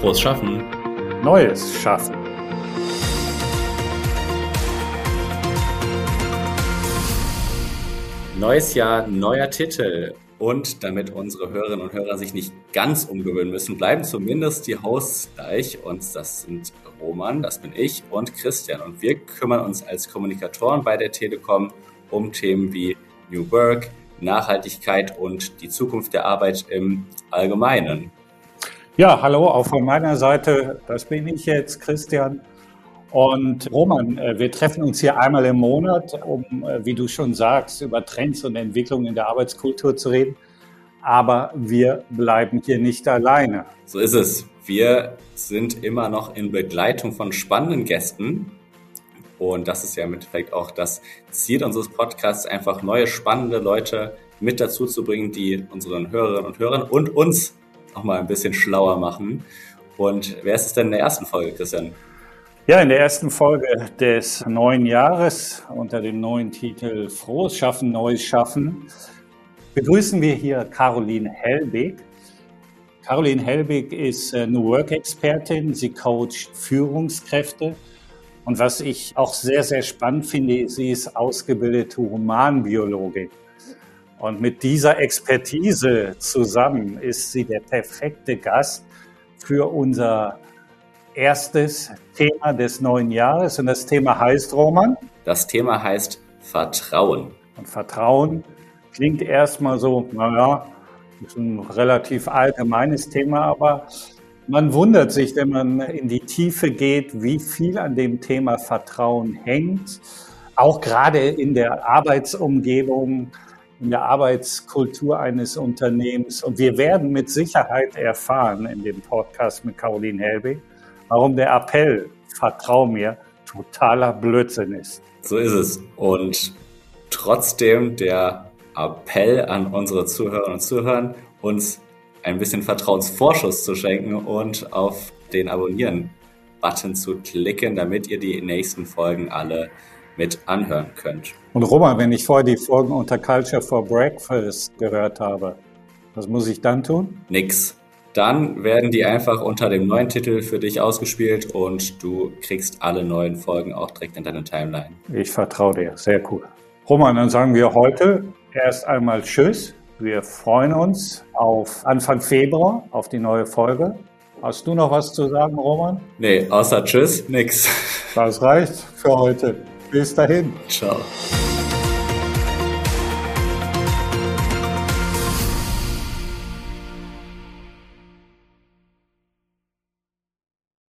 Frohes Schaffen. Neues Schaffen. Neues Jahr, neuer Titel. Und damit unsere Hörerinnen und Hörer sich nicht ganz umgewöhnen müssen, bleiben zumindest die Hosts gleich. Und das sind Roman, das bin ich und Christian. Und wir kümmern uns als Kommunikatoren bei der Telekom um Themen wie New Work, Nachhaltigkeit und die Zukunft der Arbeit im Allgemeinen. Ja, hallo, auch von meiner Seite, das bin ich jetzt, Christian. Und Roman, äh, wir treffen uns hier einmal im Monat, um, äh, wie du schon sagst, über Trends und Entwicklungen in der Arbeitskultur zu reden. Aber wir bleiben hier nicht alleine. So ist es. Wir sind immer noch in Begleitung von spannenden Gästen. Und das ist ja im Endeffekt auch das Ziel unseres Podcasts, einfach neue, spannende Leute mit dazu zu bringen, die unseren Hörerinnen und Hörern und uns auch mal ein bisschen schlauer machen. Und wer ist es denn in der ersten Folge, Christian? Ja, in der ersten Folge des neuen Jahres unter dem neuen Titel Frohes Schaffen, Neues Schaffen begrüßen wir hier Caroline Helbig. Caroline Helbig ist äh, New Work Expertin. Sie coacht Führungskräfte. Und was ich auch sehr, sehr spannend finde, sie ist ausgebildete Humanbiologin. Und mit dieser Expertise zusammen ist sie der perfekte Gast für unser erstes Thema des neuen Jahres und das Thema heißt, Roman? Das Thema heißt Vertrauen. Und Vertrauen klingt erstmal so, naja, ist ein relativ allgemeines Thema, aber man wundert sich, wenn man in die Tiefe geht, wie viel an dem Thema Vertrauen hängt. Auch gerade in der Arbeitsumgebung, in der Arbeitskultur eines Unternehmens. Und wir werden mit Sicherheit erfahren in dem Podcast mit Caroline Helbig, warum der Appell, vertrau mir, totaler Blödsinn ist. So ist es. Und trotzdem der Appell an unsere Zuhörerinnen und Zuhörer, uns ein bisschen Vertrauensvorschuss zu schenken und auf den Abonnieren-Button zu klicken, damit ihr die nächsten Folgen alle mit anhören könnt. Und Roman, wenn ich vorher die Folgen unter Culture for Breakfast gehört habe, was muss ich dann tun? Nix dann werden die einfach unter dem neuen Titel für dich ausgespielt und du kriegst alle neuen Folgen auch direkt in deine Timeline. Ich vertraue dir, sehr cool. Roman, dann sagen wir heute erst einmal Tschüss. Wir freuen uns auf Anfang Februar auf die neue Folge. Hast du noch was zu sagen, Roman? Nee, außer Tschüss, nix. Das reicht für heute. Bis dahin. Ciao.